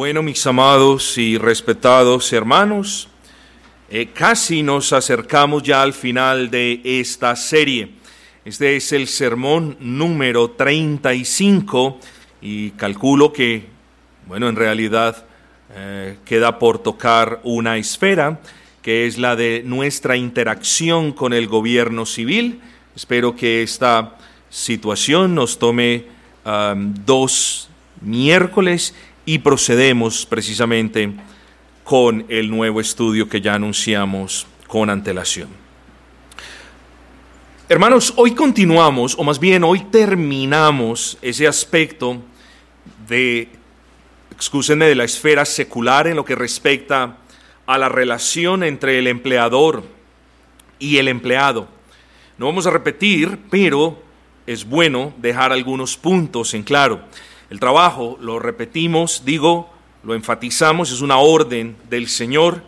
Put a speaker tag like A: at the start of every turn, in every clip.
A: Bueno, mis amados y respetados hermanos, eh, casi nos acercamos ya al final de esta serie. Este es el sermón número 35 y calculo que, bueno, en realidad eh, queda por tocar una esfera que es la de nuestra interacción con el gobierno civil. Espero que esta situación nos tome dos miércoles y procedemos precisamente con el nuevo estudio que ya anunciamos con antelación. Hermanos, hoy continuamos, o más bien hoy terminamos ese aspecto de, excúsenme, de la esfera secular en lo que respecta a la relación entre el empleador y el empleado. No vamos a repetir, pero es bueno dejar algunos puntos en claro. El trabajo, lo repetimos, digo, lo enfatizamos, es una orden del Señor,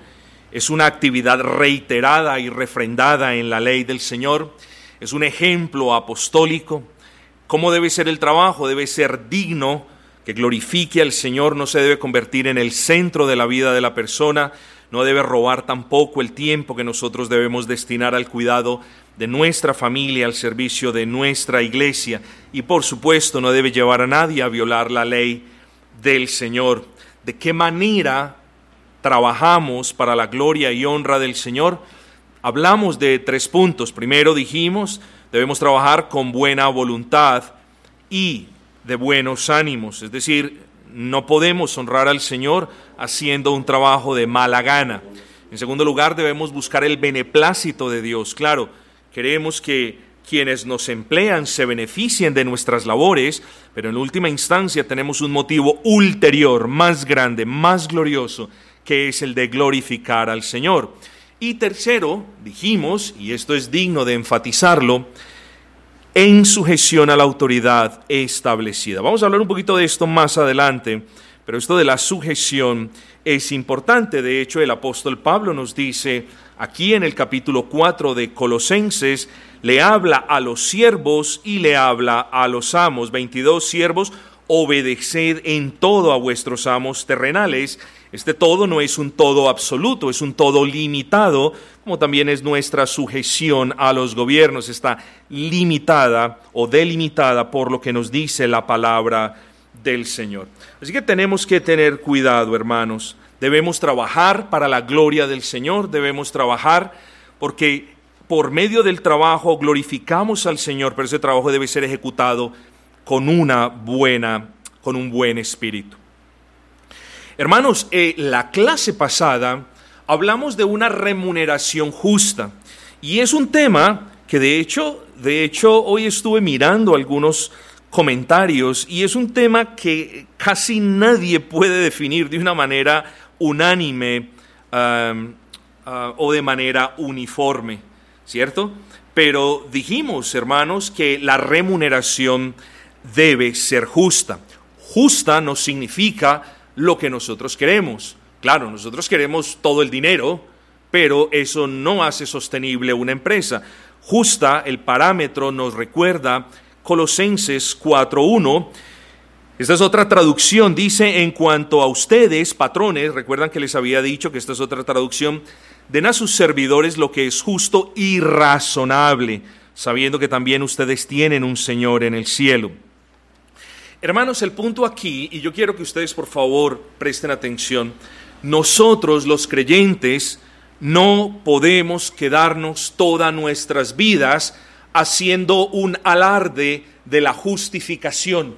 A: es una actividad reiterada y refrendada en la ley del Señor, es un ejemplo apostólico. ¿Cómo debe ser el trabajo? Debe ser digno, que glorifique al Señor, no se debe convertir en el centro de la vida de la persona, no debe robar tampoco el tiempo que nosotros debemos destinar al cuidado de nuestra familia al servicio de nuestra iglesia y por supuesto no debe llevar a nadie a violar la ley del Señor. ¿De qué manera trabajamos para la gloria y honra del Señor? Hablamos de tres puntos. Primero dijimos, debemos trabajar con buena voluntad y de buenos ánimos, es decir, no podemos honrar al Señor haciendo un trabajo de mala gana. En segundo lugar, debemos buscar el beneplácito de Dios. Claro, Queremos que quienes nos emplean se beneficien de nuestras labores, pero en última instancia tenemos un motivo ulterior, más grande, más glorioso, que es el de glorificar al Señor. Y tercero, dijimos, y esto es digno de enfatizarlo, en sujeción a la autoridad establecida. Vamos a hablar un poquito de esto más adelante, pero esto de la sujeción es importante. De hecho, el apóstol Pablo nos dice aquí en el capítulo 4 de Colosenses, le habla a los siervos y le habla a los amos. 22 siervos, obedeced en todo a vuestros amos terrenales. Este todo no es un todo absoluto, es un todo limitado, como también es nuestra sujeción a los gobiernos. Está limitada o delimitada por lo que nos dice la palabra del Señor. Así que tenemos que tener cuidado, hermanos. Debemos trabajar para la gloria del Señor, debemos trabajar porque por medio del trabajo glorificamos al Señor, pero ese trabajo debe ser ejecutado con una buena, con un buen espíritu. Hermanos, eh, la clase pasada hablamos de una remuneración justa y es un tema que de hecho, de hecho hoy estuve mirando algunos comentarios y es un tema que casi nadie puede definir de una manera unánime uh, o de manera uniforme, ¿cierto? Pero dijimos, hermanos, que la remuneración debe ser justa. Justa no significa lo que nosotros queremos. Claro, nosotros queremos todo el dinero, pero eso no hace sostenible una empresa. Justa, el parámetro nos recuerda Colosenses 4.1, esta es otra traducción, dice en cuanto a ustedes, patrones, recuerdan que les había dicho que esta es otra traducción, den a sus servidores lo que es justo y razonable, sabiendo que también ustedes tienen un Señor en el cielo. Hermanos, el punto aquí, y yo quiero que ustedes por favor presten atención, nosotros los creyentes no podemos quedarnos todas nuestras vidas haciendo un alarde de la justificación.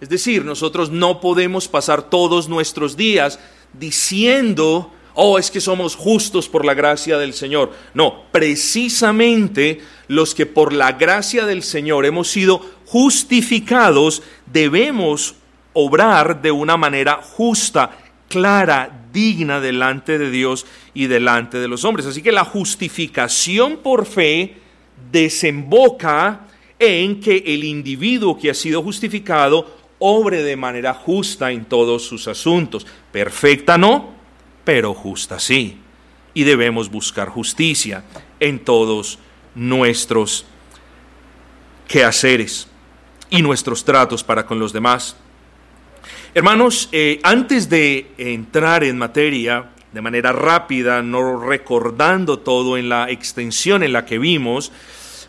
A: Es decir, nosotros no podemos pasar todos nuestros días diciendo, oh, es que somos justos por la gracia del Señor. No, precisamente los que por la gracia del Señor hemos sido justificados, debemos obrar de una manera justa, clara, digna delante de Dios y delante de los hombres. Así que la justificación por fe desemboca en que el individuo que ha sido justificado obre de manera justa en todos sus asuntos. Perfecta no, pero justa sí. Y debemos buscar justicia en todos nuestros quehaceres y nuestros tratos para con los demás. Hermanos, eh, antes de entrar en materia de manera rápida, no recordando todo en la extensión en la que vimos,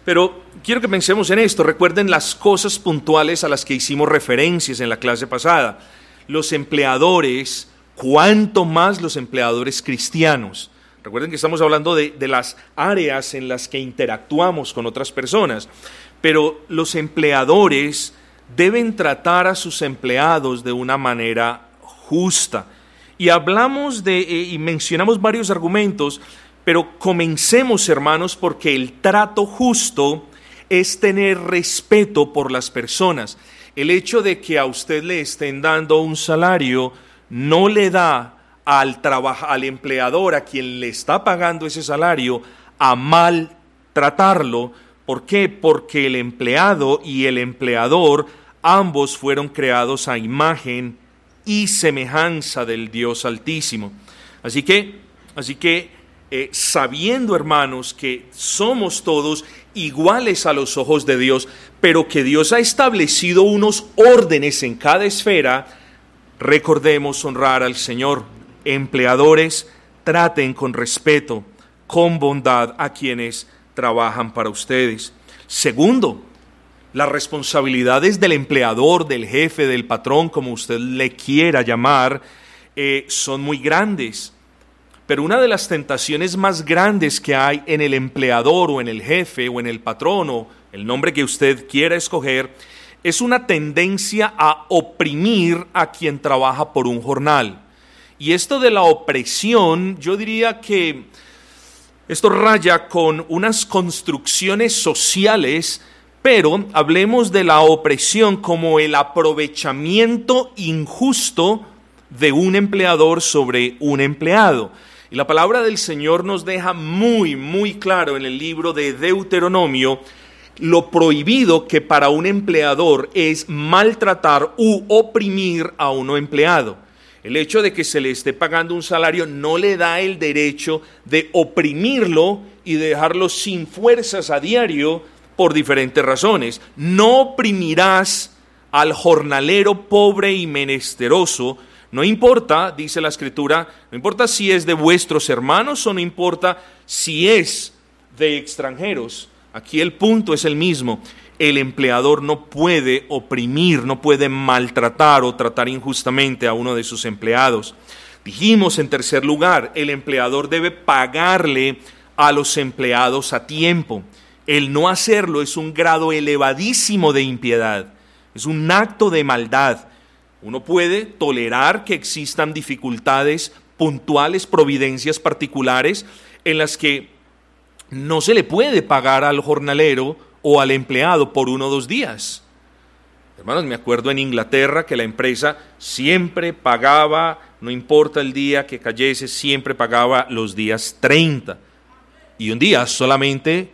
A: pero quiero que pensemos en esto. Recuerden las cosas puntuales a las que hicimos referencias en la clase pasada. Los empleadores, cuanto más los empleadores cristianos. Recuerden que estamos hablando de, de las áreas en las que interactuamos con otras personas, pero los empleadores deben tratar a sus empleados de una manera justa. Y hablamos de, eh, y mencionamos varios argumentos, pero comencemos, hermanos, porque el trato justo es tener respeto por las personas. El hecho de que a usted le estén dando un salario no le da al, al empleador, a quien le está pagando ese salario, a mal tratarlo. ¿Por qué? Porque el empleado y el empleador ambos fueron creados a imagen y semejanza del Dios Altísimo. Así que, así que eh, sabiendo, hermanos, que somos todos iguales a los ojos de Dios, pero que Dios ha establecido unos órdenes en cada esfera, recordemos honrar al Señor. Empleadores, traten con respeto, con bondad a quienes trabajan para ustedes. Segundo, las responsabilidades del empleador, del jefe, del patrón, como usted le quiera llamar, eh, son muy grandes. Pero una de las tentaciones más grandes que hay en el empleador o en el jefe o en el patrón o el nombre que usted quiera escoger, es una tendencia a oprimir a quien trabaja por un jornal. Y esto de la opresión, yo diría que esto raya con unas construcciones sociales pero hablemos de la opresión como el aprovechamiento injusto de un empleador sobre un empleado. Y la palabra del Señor nos deja muy, muy claro en el libro de Deuteronomio lo prohibido que para un empleador es maltratar u oprimir a uno empleado. El hecho de que se le esté pagando un salario no le da el derecho de oprimirlo y dejarlo sin fuerzas a diario por diferentes razones. No oprimirás al jornalero pobre y menesteroso, no importa, dice la escritura, no importa si es de vuestros hermanos o no importa si es de extranjeros. Aquí el punto es el mismo. El empleador no puede oprimir, no puede maltratar o tratar injustamente a uno de sus empleados. Dijimos en tercer lugar, el empleador debe pagarle a los empleados a tiempo. El no hacerlo es un grado elevadísimo de impiedad, es un acto de maldad. Uno puede tolerar que existan dificultades puntuales, providencias particulares en las que no se le puede pagar al jornalero o al empleado por uno o dos días. Hermanos, me acuerdo en Inglaterra que la empresa siempre pagaba, no importa el día que cayese, siempre pagaba los días 30. Y un día solamente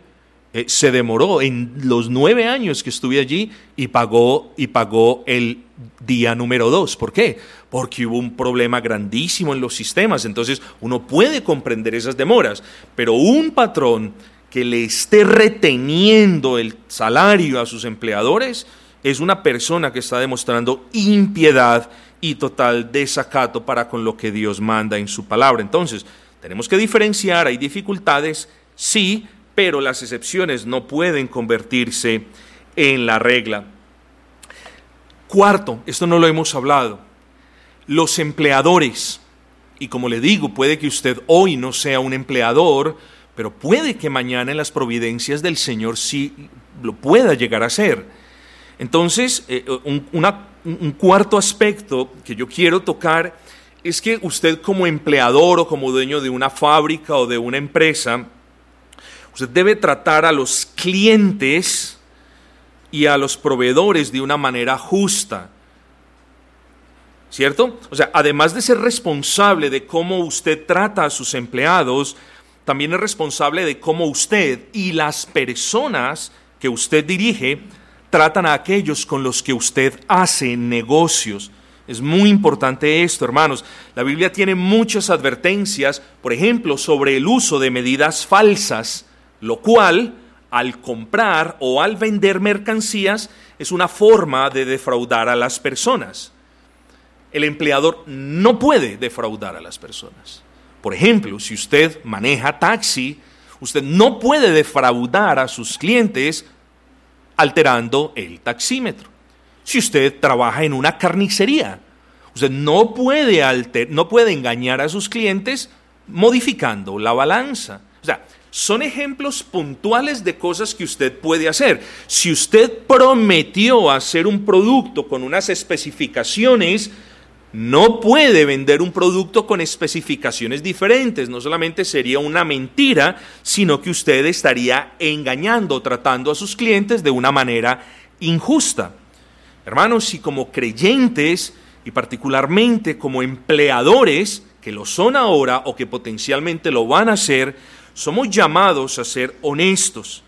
A: eh, se demoró en los nueve años que estuve allí y pagó, y pagó el día número dos. ¿Por qué? Porque hubo un problema grandísimo en los sistemas. Entonces uno puede comprender esas demoras, pero un patrón que le esté reteniendo el salario a sus empleadores es una persona que está demostrando impiedad y total desacato para con lo que Dios manda en su palabra. Entonces, tenemos que diferenciar, hay dificultades, sí, pero las excepciones no pueden convertirse en la regla. Cuarto, esto no lo hemos hablado, los empleadores, y como le digo, puede que usted hoy no sea un empleador, pero puede que mañana en las providencias del Señor sí lo pueda llegar a ser. Entonces, eh, un, un cuarto aspecto que yo quiero tocar es que usted como empleador o como dueño de una fábrica o de una empresa, Usted debe tratar a los clientes y a los proveedores de una manera justa. ¿Cierto? O sea, además de ser responsable de cómo usted trata a sus empleados, también es responsable de cómo usted y las personas que usted dirige tratan a aquellos con los que usted hace negocios. Es muy importante esto, hermanos. La Biblia tiene muchas advertencias, por ejemplo, sobre el uso de medidas falsas lo cual al comprar o al vender mercancías es una forma de defraudar a las personas. el empleador no puede defraudar a las personas. Por ejemplo, si usted maneja taxi, usted no puede defraudar a sus clientes alterando el taxímetro. Si usted trabaja en una carnicería, usted no puede, no puede engañar a sus clientes modificando la balanza. O sea, son ejemplos puntuales de cosas que usted puede hacer. Si usted prometió hacer un producto con unas especificaciones, no puede vender un producto con especificaciones diferentes. No solamente sería una mentira, sino que usted estaría engañando, tratando a sus clientes de una manera injusta. Hermanos, si como creyentes y particularmente como empleadores, que lo son ahora o que potencialmente lo van a ser, somos llamados a ser honestos.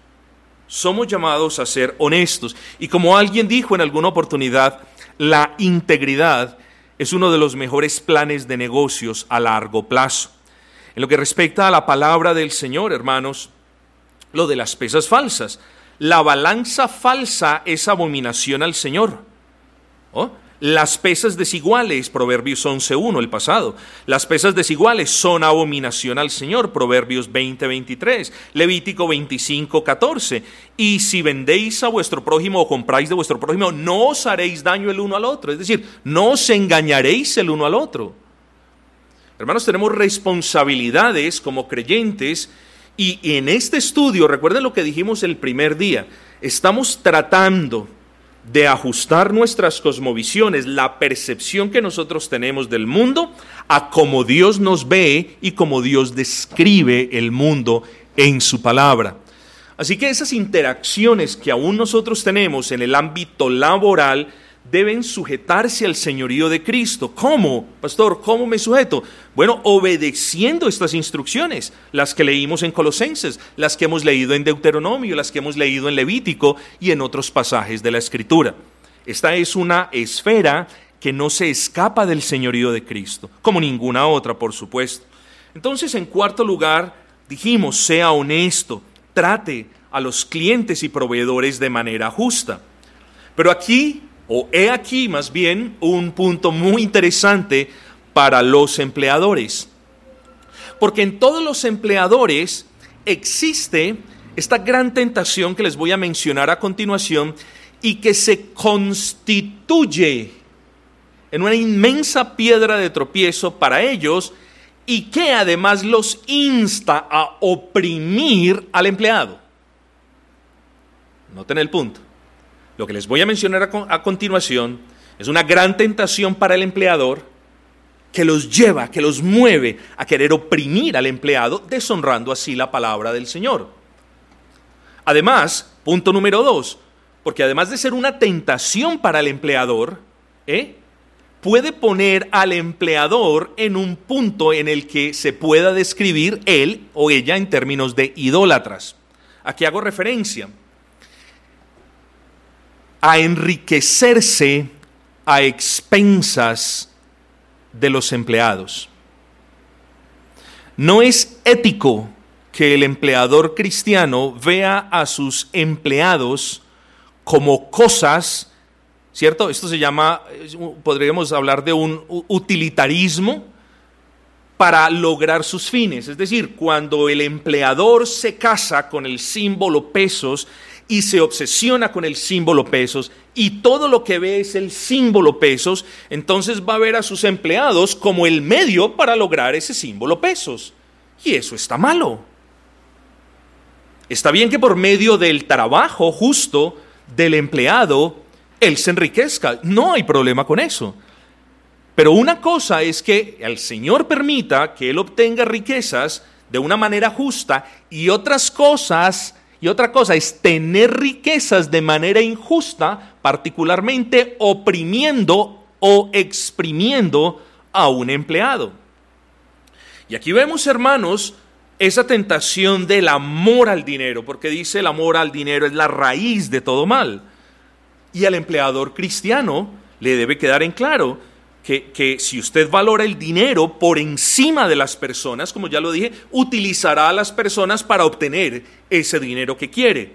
A: Somos llamados a ser honestos. Y como alguien dijo en alguna oportunidad, la integridad es uno de los mejores planes de negocios a largo plazo. En lo que respecta a la palabra del Señor, hermanos, lo de las pesas falsas. La balanza falsa es abominación al Señor. ¿Oh? Las pesas desiguales, Proverbios 11.1, el pasado. Las pesas desiguales son abominación al Señor, Proverbios 20.23, Levítico 25.14. Y si vendéis a vuestro prójimo o compráis de vuestro prójimo, no os haréis daño el uno al otro. Es decir, no os engañaréis el uno al otro. Hermanos, tenemos responsabilidades como creyentes y en este estudio, recuerden lo que dijimos el primer día, estamos tratando de ajustar nuestras cosmovisiones, la percepción que nosotros tenemos del mundo, a cómo Dios nos ve y cómo Dios describe el mundo en su palabra. Así que esas interacciones que aún nosotros tenemos en el ámbito laboral, deben sujetarse al señorío de Cristo. ¿Cómo, pastor? ¿Cómo me sujeto? Bueno, obedeciendo estas instrucciones, las que leímos en Colosenses, las que hemos leído en Deuteronomio, las que hemos leído en Levítico y en otros pasajes de la Escritura. Esta es una esfera que no se escapa del señorío de Cristo, como ninguna otra, por supuesto. Entonces, en cuarto lugar, dijimos, sea honesto, trate a los clientes y proveedores de manera justa. Pero aquí o he aquí más bien un punto muy interesante para los empleadores. Porque en todos los empleadores existe esta gran tentación que les voy a mencionar a continuación y que se constituye en una inmensa piedra de tropiezo para ellos y que además los insta a oprimir al empleado. Noten el punto. Lo que les voy a mencionar a, continuación es una gran tentación para el empleador que los lleva, que los mueve a querer oprimir al empleado, deshonrando así la palabra del Señor. Además, punto número dos, porque además de ser una tentación para el empleador, ¿eh? puede poner al empleador en un punto en el que se pueda describir él o ella en términos de idólatras. Aquí hago referencia a enriquecerse a expensas de los empleados. No es ético que el empleador cristiano vea a sus empleados como cosas, ¿cierto? Esto se llama, podríamos hablar de un utilitarismo para lograr sus fines. Es decir, cuando el empleador se casa con el símbolo pesos, y se obsesiona con el símbolo pesos y todo lo que ve es el símbolo pesos, entonces va a ver a sus empleados como el medio para lograr ese símbolo pesos. Y eso está malo. Está bien que por medio del trabajo justo del empleado, él se enriquezca. No hay problema con eso. Pero una cosa es que el Señor permita que él obtenga riquezas de una manera justa y otras cosas y otra cosa es tener riquezas de manera injusta, particularmente oprimiendo o exprimiendo a un empleado. Y aquí vemos, hermanos, esa tentación del amor al dinero, porque dice el amor al dinero es la raíz de todo mal. Y al empleador cristiano le debe quedar en claro que, si usted valora el dinero por encima de las personas, como ya lo dije, utilizará a las personas para obtener ese dinero que quiere.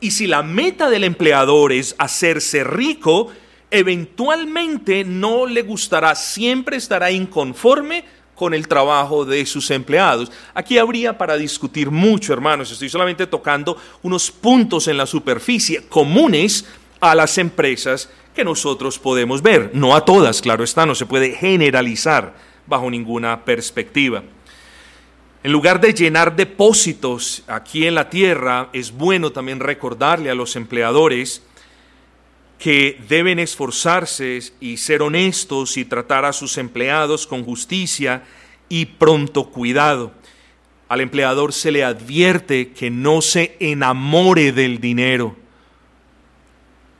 A: Y si la meta del empleador es hacerse rico, eventualmente no le gustará, siempre estará inconforme con el trabajo de sus empleados. Aquí habría para discutir mucho, hermanos. Estoy solamente tocando unos puntos en la superficie comunes a las empresas que nosotros podemos ver. No a todas, claro está, no se puede generalizar bajo ninguna perspectiva. En lugar de llenar depósitos aquí en la tierra, es bueno también recordarle a los empleadores que deben esforzarse y ser honestos y tratar a sus empleados con justicia y pronto cuidado. Al empleador se le advierte que no se enamore del dinero,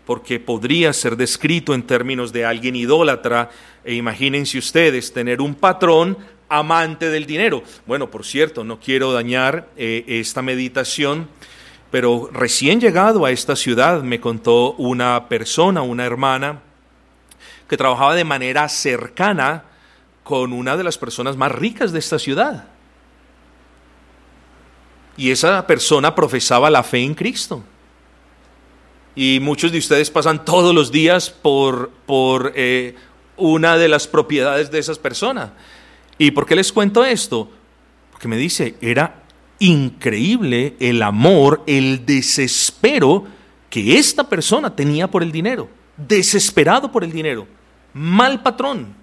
A: porque podría ser descrito en términos de alguien idólatra, e imagínense ustedes tener un patrón amante del dinero. Bueno, por cierto, no quiero dañar eh, esta meditación, pero recién llegado a esta ciudad me contó una persona, una hermana, que trabajaba de manera cercana con una de las personas más ricas de esta ciudad. Y esa persona profesaba la fe en Cristo. Y muchos de ustedes pasan todos los días por, por eh, una de las propiedades de esas personas. ¿Y por qué les cuento esto? Porque me dice, era increíble el amor, el desespero que esta persona tenía por el dinero. Desesperado por el dinero. Mal patrón.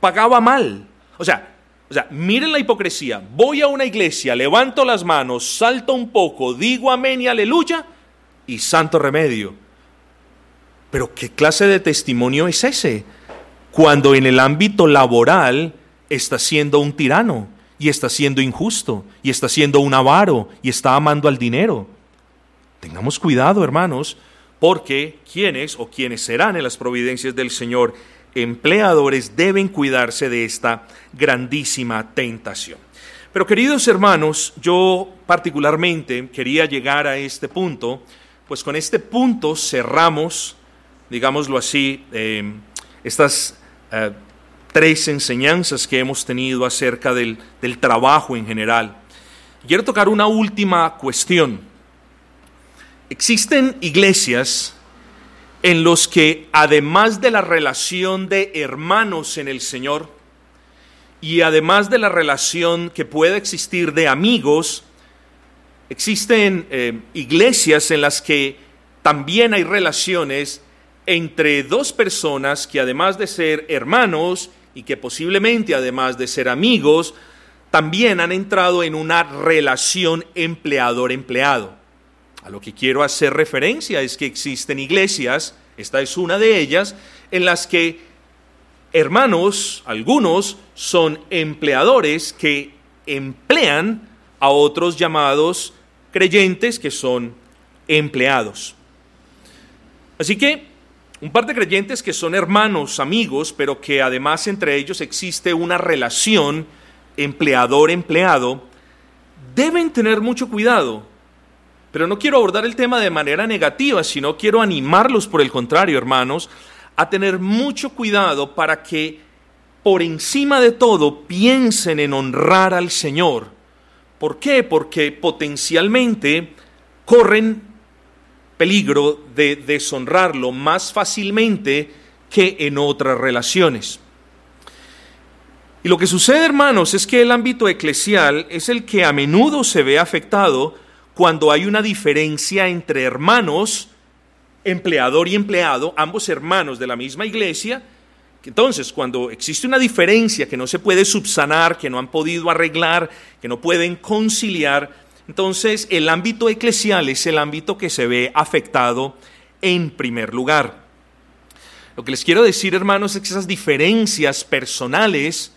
A: Pagaba mal. O sea, o sea, miren la hipocresía. Voy a una iglesia, levanto las manos, salto un poco, digo amén y aleluya y santo remedio. Pero ¿qué clase de testimonio es ese? Cuando en el ámbito laboral está siendo un tirano y está siendo injusto y está siendo un avaro y está amando al dinero. Tengamos cuidado, hermanos, porque quienes o quienes serán en las providencias del Señor empleadores deben cuidarse de esta grandísima tentación. Pero queridos hermanos, yo particularmente quería llegar a este punto, pues con este punto cerramos, digámoslo así, eh, estas eh, tres enseñanzas que hemos tenido acerca del, del trabajo en general. Quiero tocar una última cuestión. Existen iglesias en los que además de la relación de hermanos en el Señor y además de la relación que puede existir de amigos, existen eh, iglesias en las que también hay relaciones entre dos personas que además de ser hermanos y que posiblemente además de ser amigos, también han entrado en una relación empleador-empleado. A lo que quiero hacer referencia es que existen iglesias, esta es una de ellas, en las que hermanos, algunos, son empleadores que emplean a otros llamados creyentes que son empleados. Así que un par de creyentes que son hermanos, amigos, pero que además entre ellos existe una relación empleador-empleado, deben tener mucho cuidado. Pero no quiero abordar el tema de manera negativa, sino quiero animarlos por el contrario, hermanos, a tener mucho cuidado para que por encima de todo piensen en honrar al Señor. ¿Por qué? Porque potencialmente corren peligro de deshonrarlo más fácilmente que en otras relaciones. Y lo que sucede, hermanos, es que el ámbito eclesial es el que a menudo se ve afectado cuando hay una diferencia entre hermanos, empleador y empleado, ambos hermanos de la misma iglesia. Entonces, cuando existe una diferencia que no se puede subsanar, que no han podido arreglar, que no pueden conciliar, entonces, el ámbito eclesial es el ámbito que se ve afectado en primer lugar. Lo que les quiero decir, hermanos, es que esas diferencias personales,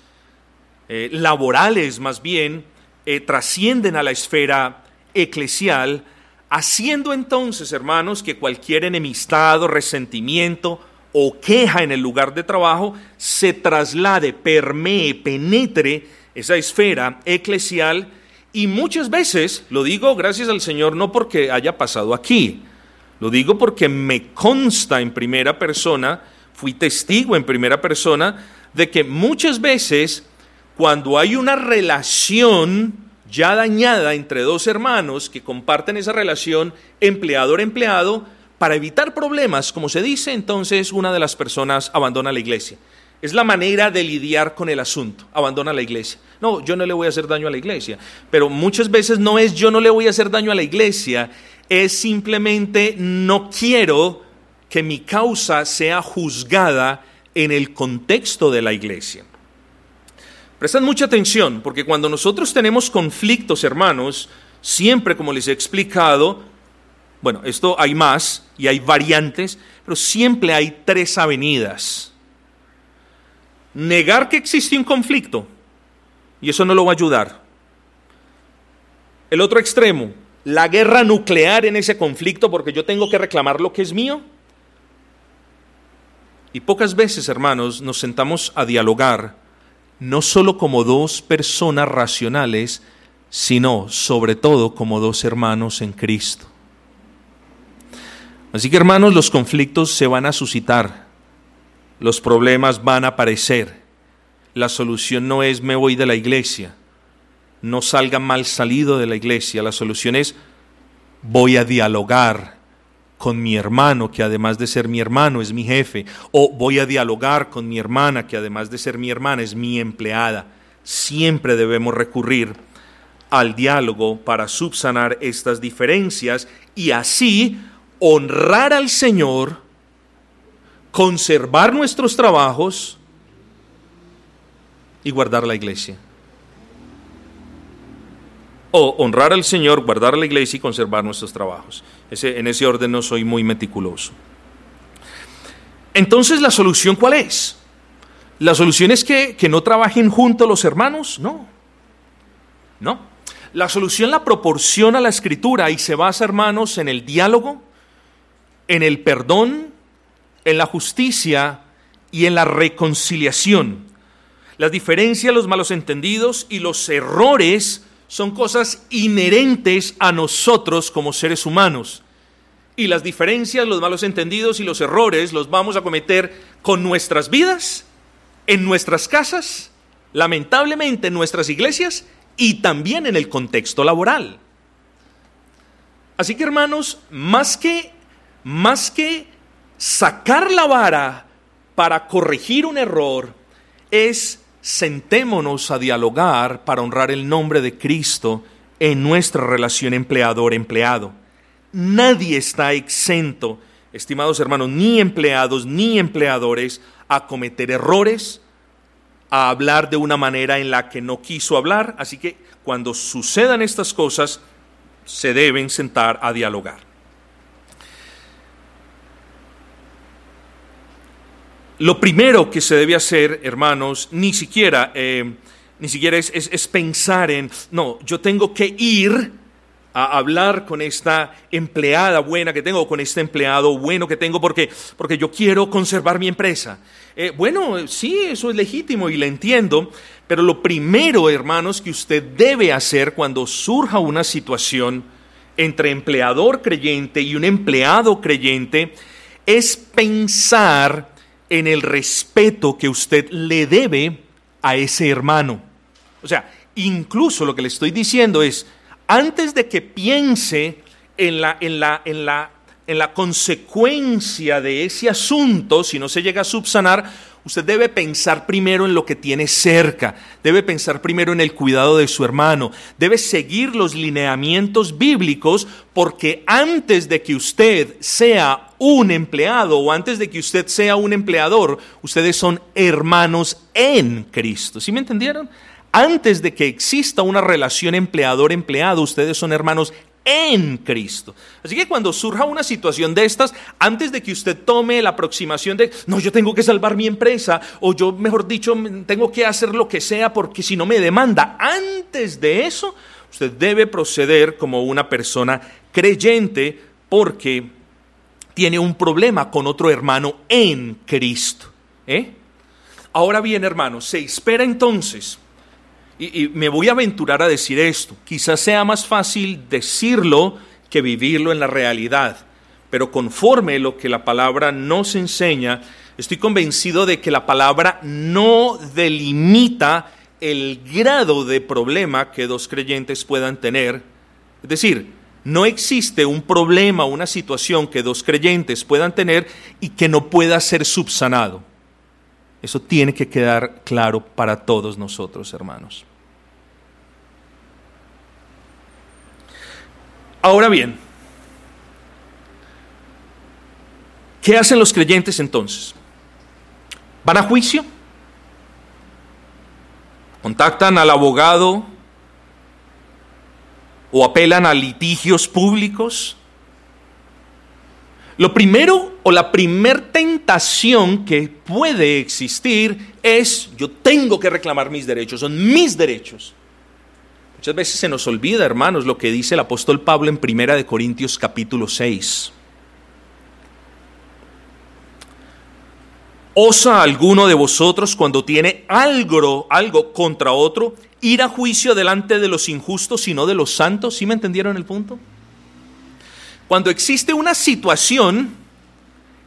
A: eh, laborales más bien, eh, trascienden a la esfera eclesial, haciendo entonces, hermanos, que cualquier enemistad o resentimiento o queja en el lugar de trabajo se traslade, permee, penetre esa esfera eclesial y muchas veces, lo digo gracias al Señor, no porque haya pasado aquí, lo digo porque me consta en primera persona, fui testigo en primera persona, de que muchas veces cuando hay una relación ya dañada entre dos hermanos que comparten esa relación empleador-empleado, para evitar problemas, como se dice, entonces una de las personas abandona la iglesia. Es la manera de lidiar con el asunto, abandona la iglesia. No, yo no le voy a hacer daño a la iglesia, pero muchas veces no es yo no le voy a hacer daño a la iglesia, es simplemente no quiero que mi causa sea juzgada en el contexto de la iglesia. Prestan mucha atención, porque cuando nosotros tenemos conflictos, hermanos, siempre, como les he explicado, bueno, esto hay más y hay variantes, pero siempre hay tres avenidas. Negar que existe un conflicto, y eso no lo va a ayudar. El otro extremo, la guerra nuclear en ese conflicto porque yo tengo que reclamar lo que es mío. Y pocas veces, hermanos, nos sentamos a dialogar, no solo como dos personas racionales, sino sobre todo como dos hermanos en Cristo. Así que hermanos, los conflictos se van a suscitar, los problemas van a aparecer. La solución no es me voy de la iglesia, no salga mal salido de la iglesia, la solución es voy a dialogar con mi hermano, que además de ser mi hermano es mi jefe, o voy a dialogar con mi hermana, que además de ser mi hermana es mi empleada. Siempre debemos recurrir al diálogo para subsanar estas diferencias y así honrar al Señor, conservar nuestros trabajos y guardar la iglesia. O honrar al Señor, guardar la iglesia y conservar nuestros trabajos. Ese, en ese orden no soy muy meticuloso. Entonces, ¿la solución cuál es? ¿La solución es que, que no trabajen juntos los hermanos? No. No. La solución la proporciona la escritura y se basa, hermanos, en el diálogo, en el perdón, en la justicia y en la reconciliación. Las diferencias, los malos entendidos y los errores son cosas inherentes a nosotros como seres humanos. Y las diferencias, los malos entendidos y los errores los vamos a cometer con nuestras vidas, en nuestras casas, lamentablemente en nuestras iglesias y también en el contexto laboral. Así que hermanos, más que más que sacar la vara para corregir un error, es sentémonos a dialogar para honrar el nombre de Cristo en nuestra relación empleador-empleado. Nadie está exento, estimados hermanos, ni empleados ni empleadores, a cometer errores, a hablar de una manera en la que no quiso hablar. Así que cuando sucedan estas cosas, se deben sentar a dialogar. Lo primero que se debe hacer, hermanos, ni siquiera, eh, ni siquiera es, pensar en, no, yo tengo que ir a hablar con esta empleada buena que tengo, con este empleado bueno que tengo, porque, porque yo quiero conservar mi empresa. Eh, bueno, sí, eso es legítimo y lo entiendo, pero lo primero, hermanos, que usted debe hacer cuando surja una situación entre empleador creyente y un empleado creyente es pensar en el respeto que usted le debe a ese hermano. O sea, incluso lo que le estoy diciendo es, antes de que piense en la, en la, en la, en la consecuencia de ese asunto, si no se llega a subsanar, Usted debe pensar primero en lo que tiene cerca, debe pensar primero en el cuidado de su hermano, debe seguir los lineamientos bíblicos porque antes de que usted sea un empleado o antes de que usted sea un empleador, ustedes son hermanos en Cristo. ¿Sí me entendieron? Antes de que exista una relación empleador-empleado, ustedes son hermanos en Cristo. Así que cuando surja una situación de estas, antes de que usted tome la aproximación de, no, yo tengo que salvar mi empresa, o yo, mejor dicho, tengo que hacer lo que sea porque si no me demanda, antes de eso, usted debe proceder como una persona creyente porque tiene un problema con otro hermano en Cristo. ¿eh? Ahora bien, hermano, se espera entonces y, me voy a aventurar a decir esto. Quizás sea más fácil decirlo que vivirlo en la realidad. Pero conforme lo que la palabra nos enseña, estoy convencido de que la palabra no delimita el grado de problema que dos creyentes puedan tener. Es decir, No existe un problema, una situación que dos creyentes puedan tener y que no pueda ser subsanado. Eso tiene que quedar claro para todos nosotros, hermanos. Ahora bien, ¿qué hacen los creyentes entonces? ¿Van a juicio? ¿Contactan al abogado o apelan a litigios públicos? Lo primero o la primer tentación que puede existir es yo tengo que reclamar mis derechos, son mis derechos. Muchas veces se nos olvida, hermanos, lo que dice el apóstol Pablo en Primera de Corintios capítulo 6. ¿Osa alguno de vosotros cuando tiene algo, algo contra otro ir a juicio delante de los injustos y no de los santos? ¿Sí me entendieron el punto? Cuando existe una situación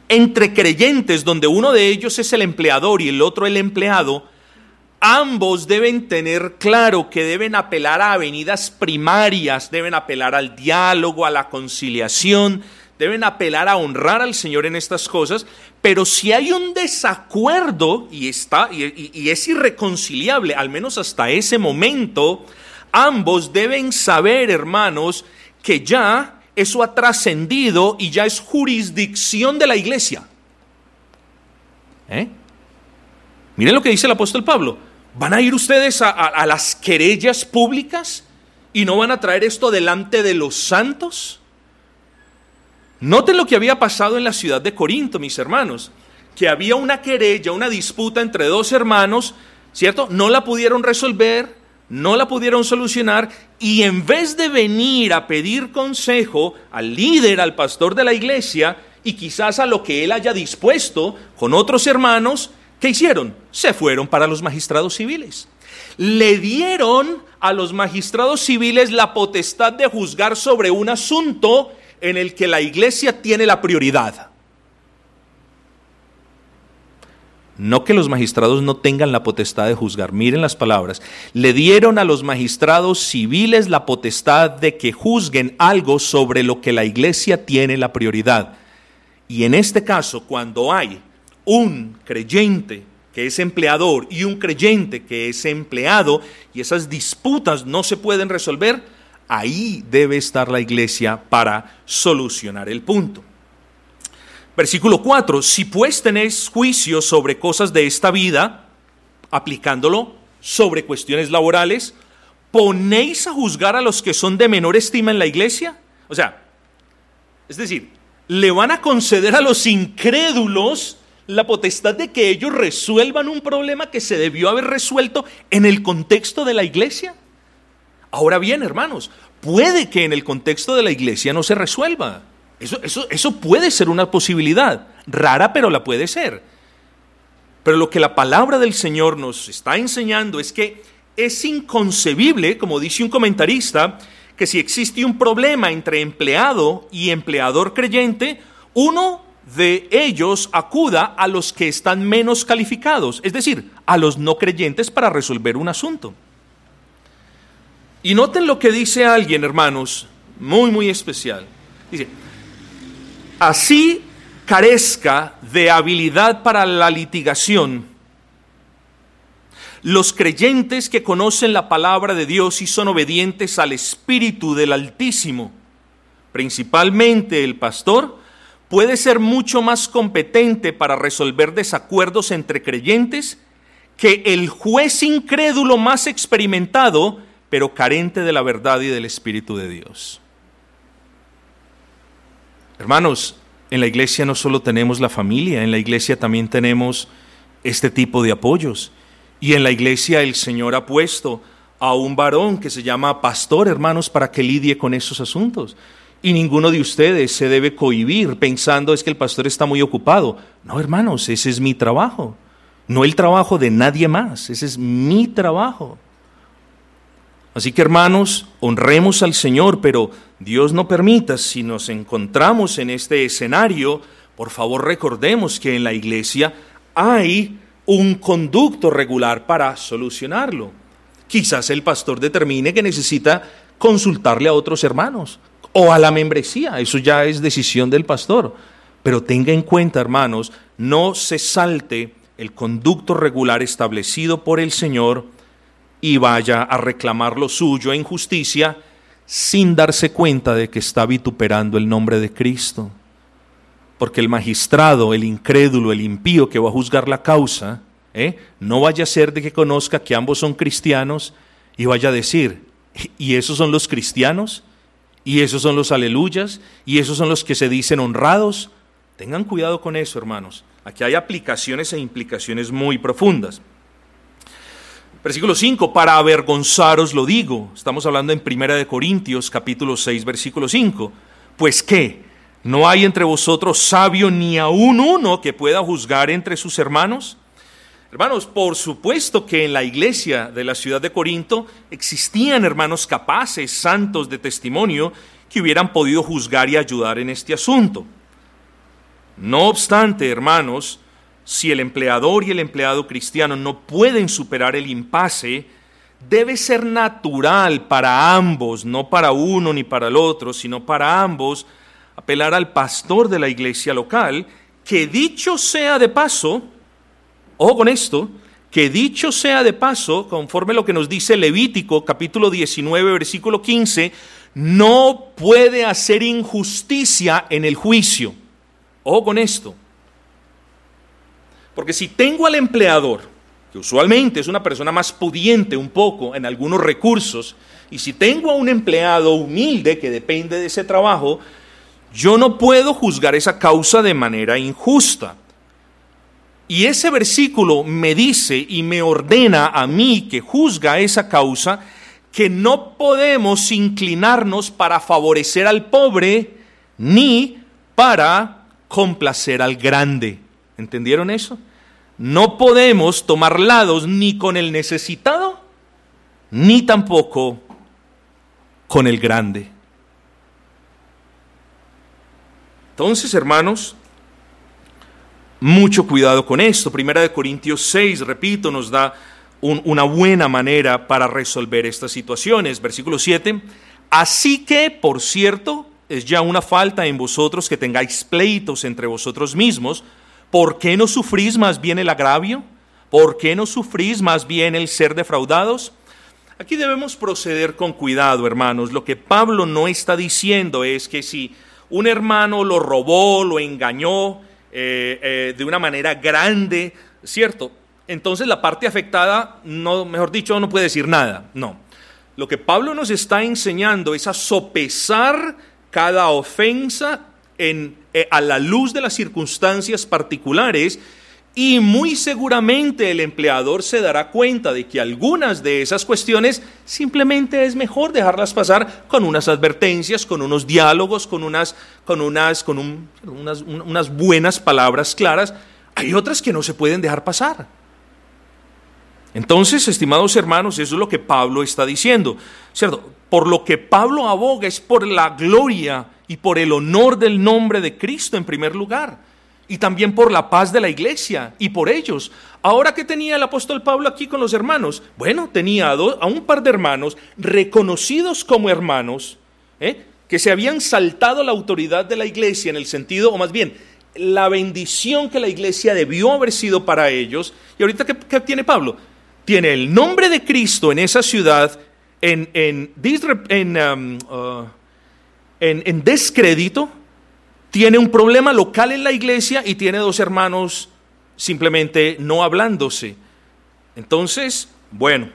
A: entre creyentes donde uno de ellos es el empleador y el otro el empleado, ambos deben tener claro que deben apelar a avenidas primarias, deben apelar al diálogo, a la conciliación, deben apelar a honrar al Señor en estas cosas, pero si hay un desacuerdo y, está, y, es irreconciliable, al menos hasta ese momento, ambos deben saber, hermanos, que ya eso ha trascendido y ya es jurisdicción de la iglesia. ¿Eh? Miren lo que dice el apóstol Pablo. ¿Van a ir ustedes a, las querellas públicas y no van a traer esto delante de los santos? Noten lo que había pasado en la ciudad de Corinto, mis hermanos, que había una querella, una disputa entre dos hermanos, ¿cierto? No la pudieron resolver, no la pudieron solucionar y en vez de venir a pedir consejo al líder, al pastor de la iglesia y quizás a lo que él haya dispuesto con otros hermanos, ¿Qué hicieron? Se fueron para los magistrados civiles. Le dieron a los magistrados civiles la potestad de juzgar sobre un asunto en el que la iglesia tiene la prioridad. No que los magistrados no tengan la potestad de juzgar, miren las palabras. Le dieron a los magistrados civiles la potestad de que juzguen algo sobre lo que la iglesia tiene la prioridad. Y en este caso, cuando hay un creyente que es empleador y un creyente que es empleado y esas disputas no se pueden resolver, ahí debe estar la iglesia para solucionar el punto. Versículo 4, si pues tenéis juicio sobre cosas de esta vida, aplicándolo sobre cuestiones laborales, ¿ponéis a juzgar a los que son de menor estima en la iglesia? O sea, es decir, ¿le van a conceder a los incrédulos la potestad de que ellos resuelvan un problema que se debió haber resuelto en el contexto de la iglesia. Ahora bien, hermanos, puede que en el contexto de la iglesia no se resuelva. Eso, eso, eso puede ser una posibilidad, rara pero la puede ser. Pero lo que la palabra del Señor nos está enseñando es que es inconcebible, como dice un comentarista, que si existe un problema entre empleado y empleador creyente, uno de ellos acuda a los que están menos calificados, es decir, a los no creyentes para resolver un asunto. Y noten lo que dice alguien, hermanos, muy, muy especial. Dice, así carezca de habilidad para la litigación, los creyentes que conocen la palabra de Dios y son obedientes al Espíritu del Altísimo, principalmente el pastor, puede ser mucho más competente para resolver desacuerdos entre creyentes que el juez incrédulo más experimentado, pero carente de la verdad y del Espíritu de Dios. Hermanos, en la iglesia no solo tenemos la familia, en la iglesia también tenemos este tipo de apoyos. Y en la iglesia el Señor ha puesto a un varón que se llama pastor, hermanos, para que lidie con esos asuntos. Y ninguno de ustedes se debe cohibir pensando es que el pastor está muy ocupado. No, hermanos, ese es mi trabajo. No el trabajo de nadie más, ese es mi trabajo. Así que hermanos, honremos al Señor, pero Dios no permita, si nos encontramos en este escenario, por favor recordemos que en la iglesia hay un conducto regular para solucionarlo. Quizás el pastor determine que necesita consultarle a otros hermanos o a la membresía, eso ya es decisión del pastor. Pero tenga en cuenta, hermanos, no se salte el conducto regular establecido por el Señor y vaya a reclamar lo suyo en justicia sin darse cuenta de que está vituperando el nombre de Cristo. Porque el magistrado, el incrédulo, el impío que va a juzgar la causa, ¿eh? no vaya a ser de que conozca que ambos son cristianos y vaya a decir, ¿y esos son los cristianos? ¿Y esos son los aleluyas? ¿Y esos son los que se dicen honrados? Tengan cuidado con eso, hermanos. Aquí hay aplicaciones e implicaciones muy profundas. Versículo 5, para avergonzaros lo digo. Estamos hablando en Primera de Corintios, capítulo 6, versículo 5. Pues qué, ¿no hay entre vosotros sabio ni aún uno que pueda juzgar entre sus hermanos? Hermanos, por supuesto que en la iglesia de la ciudad de Corinto existían hermanos capaces, santos de testimonio, que hubieran podido juzgar y ayudar en este asunto. No obstante, hermanos, si el empleador y el empleado cristiano no pueden superar el impasse, debe ser natural para ambos, no para uno ni para el otro, sino para ambos, apelar al pastor de la iglesia local, que dicho sea de paso, ojo con esto, que dicho sea de paso, conforme lo que nos dice Levítico capítulo 19, versículo 15, no puede hacer injusticia en el juicio. Ojo con esto. Porque si tengo al empleador, que usualmente es una persona más pudiente un poco en algunos recursos, y si tengo a un empleado humilde que depende de ese trabajo, yo no puedo juzgar esa causa de manera injusta. Y ese versículo me dice y me ordena a mí que juzga esa causa que no podemos inclinarnos para favorecer al pobre ni para complacer al grande. ¿Entendieron eso? No podemos tomar lados ni con el necesitado, ni tampoco con el grande. Entonces, hermanos, mucho cuidado con esto. Primera de Corintios 6, repito, nos da una buena manera para resolver estas situaciones. Versículo 7. Así que, por cierto, es ya una falta en vosotros que tengáis pleitos entre vosotros mismos ¿Por qué no sufrís más bien el agravio? ¿Por qué no sufrís más bien el ser defraudados? Aquí debemos proceder con cuidado, hermanos. Lo que Pablo no está diciendo es que si un hermano lo robó, lo engañó eh, eh, de una manera grande, ¿cierto? Entonces la parte afectada, no, mejor dicho, no puede decir nada. No. Lo que Pablo nos está enseñando es a sopesar cada ofensa eh, a la luz de las circunstancias particulares y muy seguramente el empleador se dará cuenta de que algunas de esas cuestiones simplemente es mejor dejarlas pasar con unas advertencias, con unos diálogos, con unas, con unas, con unas buenas palabras claras. Hay otras que no se pueden dejar pasar. Entonces, estimados hermanos, eso es lo que Pablo está diciendo. ¿Cierto? Por lo que Pablo aboga es por la gloria y por el honor del nombre de Cristo en primer lugar, y también por la paz de la iglesia y por ellos. Ahora, ¿qué tenía el apóstol Pablo aquí con los hermanos? Bueno, tenía a, un par de hermanos reconocidos como hermanos, ¿eh? que se habían saltado la autoridad de la iglesia en el sentido, o más bien, la bendición que la iglesia debió haber sido para ellos. Y ahorita, ¿qué, tiene Pablo? Tiene el nombre de Cristo en esa ciudad, en um, uh, en, descrédito, tiene un problema local en la iglesia y tiene dos hermanos simplemente no hablándose. Entonces, bueno,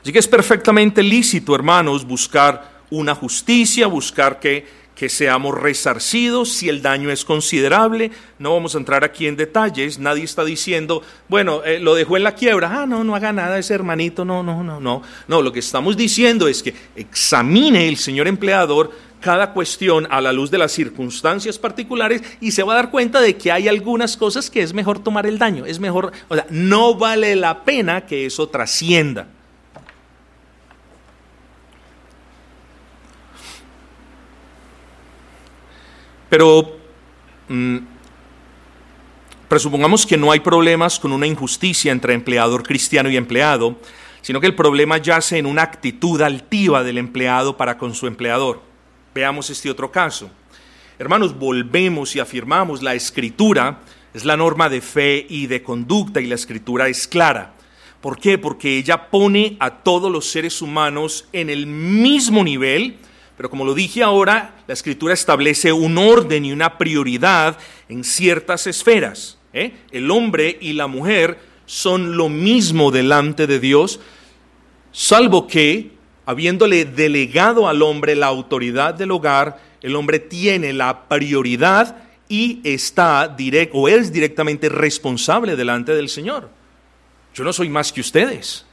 A: así que es perfectamente lícito, hermanos, buscar una justicia, buscar que que seamos resarcidos si el daño es considerable. No vamos a entrar aquí en detalles, nadie está diciendo, bueno, eh, lo dejó en la quiebra, ah, no, no haga nada ese hermanito, no, no, no, no. No, lo que estamos diciendo es que examine el señor empleador cada cuestión a la luz de las circunstancias particulares y se va a dar cuenta de que hay algunas cosas que es mejor tomar el daño, es mejor, o sea, no vale la pena que eso trascienda. Pero mm, presupongamos que no hay problemas con una injusticia entre empleador cristiano y empleado, sino que el problema yace en una actitud altiva del empleado para con su empleador. Veamos este otro caso. Hermanos, volvemos y afirmamos, la escritura es la norma de fe y de conducta y la escritura es clara. ¿Por qué? Porque ella pone a todos los seres humanos en el mismo nivel, pero como lo dije ahora, la escritura establece un orden y una prioridad en ciertas esferas. ¿eh? El hombre y la mujer son lo mismo delante de Dios, salvo que, habiéndole delegado al hombre la autoridad del hogar, el hombre tiene la prioridad y está directo o es directamente responsable delante del Señor. Yo no soy más que ustedes.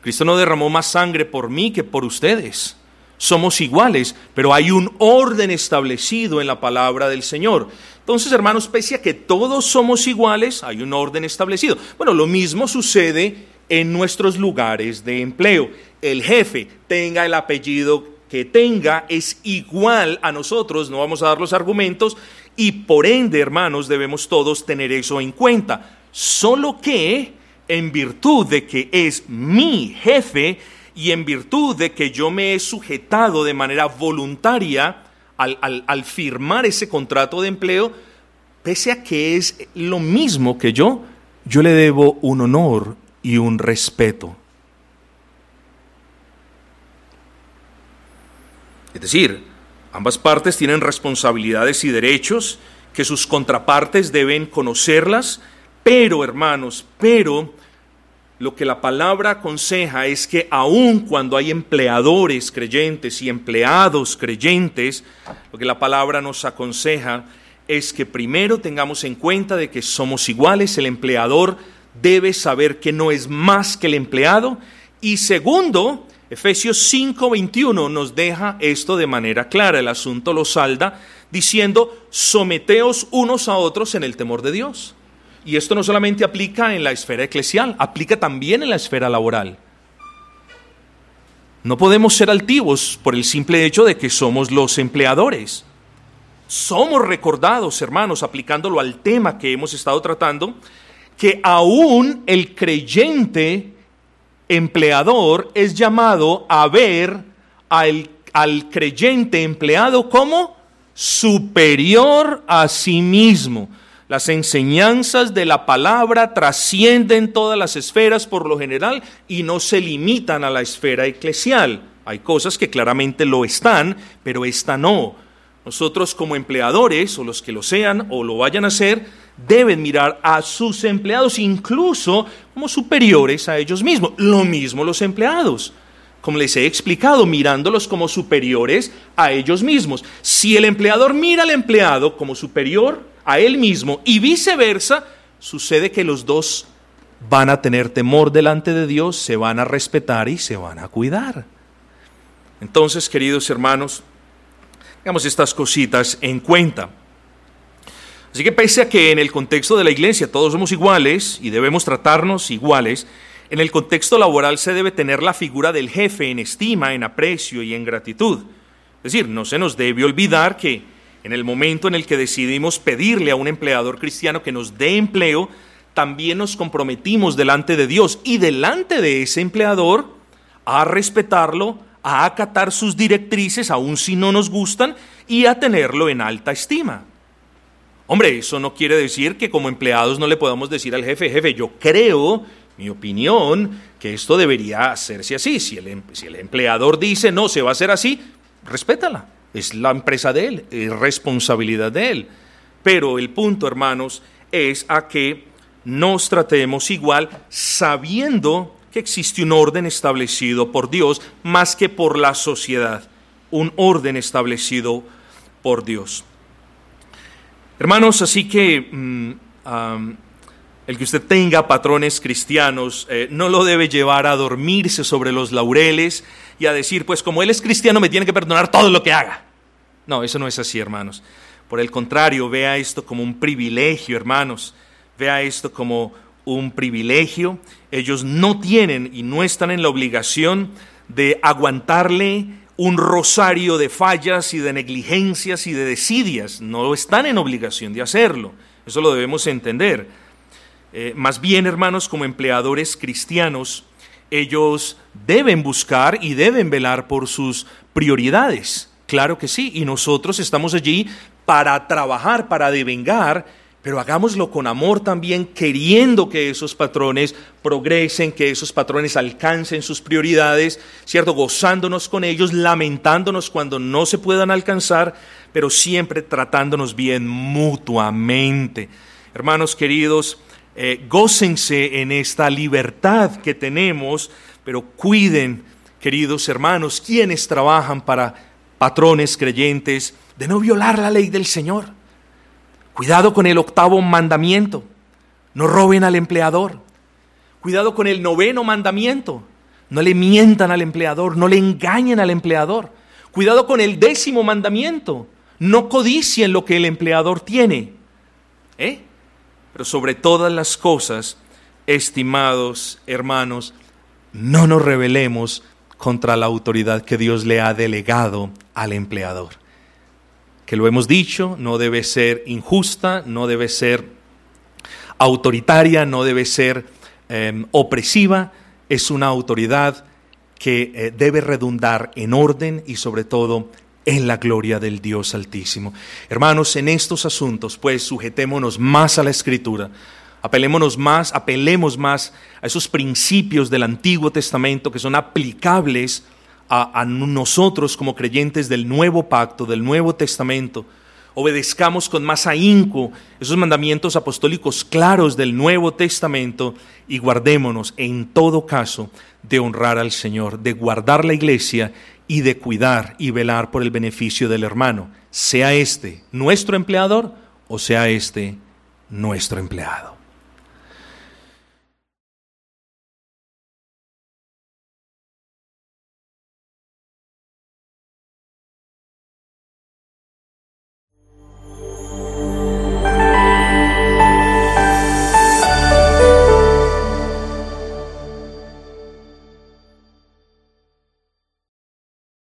A: Cristo no derramó más sangre por mí que por ustedes. Somos iguales, pero hay un orden establecido en la palabra del Señor. Entonces, hermanos, pese a que todos somos iguales, hay un orden establecido. Bueno, lo mismo sucede en nuestros lugares de empleo. El jefe tenga el apellido que tenga es igual a nosotros, no vamos a dar los argumentos, y por ende, hermanos, debemos todos tener eso en cuenta solo que en virtud de que es mi jefe y en virtud de que yo me he sujetado de manera voluntaria al, firmar ese contrato de empleo, pese a que es lo mismo que yo, yo le debo un honor y un respeto. Es decir, ambas partes tienen responsabilidades y derechos que sus contrapartes deben conocerlas pero, hermanos, pero lo que la palabra aconseja es que aun cuando hay empleadores creyentes y empleados creyentes, lo que la palabra nos aconseja es que primero tengamos en cuenta de que somos iguales, el empleador debe saber que no es más que el empleado. Y segundo, Efesios 5:21 nos deja esto de manera clara, el asunto lo salda diciendo, someteos unos a otros en el temor de Dios. Y esto no solamente aplica en la esfera eclesial, aplica también en la esfera laboral. No podemos ser altivos por el simple hecho de que somos los empleadores. Somos recordados, hermanos, aplicándolo al tema que hemos estado tratando, que aún el creyente empleador es llamado a ver al, creyente empleado como superior a sí mismo. Las enseñanzas de la palabra trascienden todas las esferas por lo general y no se limitan a la esfera eclesial. Hay cosas que claramente lo están, pero esta no. Nosotros como empleadores, o los que lo sean o lo vayan a hacer, deben mirar a sus empleados incluso como superiores a ellos mismos. Lo mismo los empleados como les he explicado, mirándolos como superiores a ellos mismos. Si el empleador mira al empleado como superior a él mismo y viceversa, sucede que los dos van a tener temor delante de Dios, se van a respetar y se van a cuidar. Entonces, queridos hermanos, tengamos estas cositas en cuenta. Así que pese a que en el contexto de la iglesia todos somos iguales y debemos tratarnos iguales, en el contexto laboral se debe tener la figura del jefe en estima, en aprecio y en gratitud. Es decir, no se nos debe olvidar que en el momento en el que decidimos pedirle a un empleador cristiano que nos dé empleo, también nos comprometimos delante de Dios y delante de ese empleador a respetarlo, a acatar sus directrices, aun si no nos gustan, y a tenerlo en alta estima. Hombre, eso no quiere decir que como empleados no le podamos decir al jefe, jefe, yo creo, mi opinión, que esto debería hacerse así. Si el, em, si el empleador dice, no, se va a hacer así, respétala es la empresa de él, es responsabilidad de él. Pero el punto, hermanos, es a que nos tratemos igual sabiendo que existe un orden establecido por Dios más que por la sociedad, un orden establecido por Dios. Hermanos, así que mm, el que usted tenga patrones cristianos eh, no lo debe llevar a dormirse sobre los laureles y a decir, pues como él es cristiano me tiene que perdonar todo lo que haga. No, eso no es así, hermanos. Por el contrario, vea esto como un privilegio, hermanos. Vea esto como un privilegio. Ellos no tienen y no están en la obligación de aguantarle un rosario de fallas y de negligencias y de desidias. No están en obligación de hacerlo. Eso lo debemos entender. Eh, más bien, hermanos, como empleadores cristianos, ellos deben buscar y deben velar por sus prioridades. Claro que sí, y nosotros estamos allí para trabajar, para devengar, pero hagámoslo con amor también, queriendo que esos patrones progresen, que esos patrones alcancen sus prioridades, ¿cierto? Gozándonos con ellos, lamentándonos cuando no se puedan alcanzar, pero siempre tratándonos bien mutuamente. Hermanos queridos, eh, gócense en esta libertad que tenemos, pero cuiden, queridos hermanos, quienes trabajan para patrones creyentes, de no violar la ley del Señor. Cuidado con el octavo mandamiento, no roben al empleador. Cuidado con el noveno mandamiento, no le mientan al empleador, no le engañen al empleador. Cuidado con el décimo mandamiento, no codicien lo que el empleador tiene. ¿Eh? Pero sobre todas las cosas, estimados hermanos, no nos rebelemos contra la autoridad que Dios le ha delegado al empleador. Que lo hemos dicho, no debe ser injusta, no debe ser autoritaria, no debe ser em, opresiva, es una autoridad que eh, debe redundar en orden y sobre todo en la gloria del Dios Altísimo. Hermanos, en estos asuntos, pues sujetémonos más a la Escritura, apelémonos más, apelemos más a esos principios del Antiguo Testamento que son aplicables a, a nosotros como creyentes del Nuevo Pacto, del Nuevo Testamento. Obedezcamos con más ahínco esos mandamientos apostólicos claros del Nuevo Testamento y guardémonos en todo caso de honrar al Señor, de guardar la iglesia y de cuidar y velar por el beneficio del hermano, sea este nuestro empleador o sea este nuestro empleado.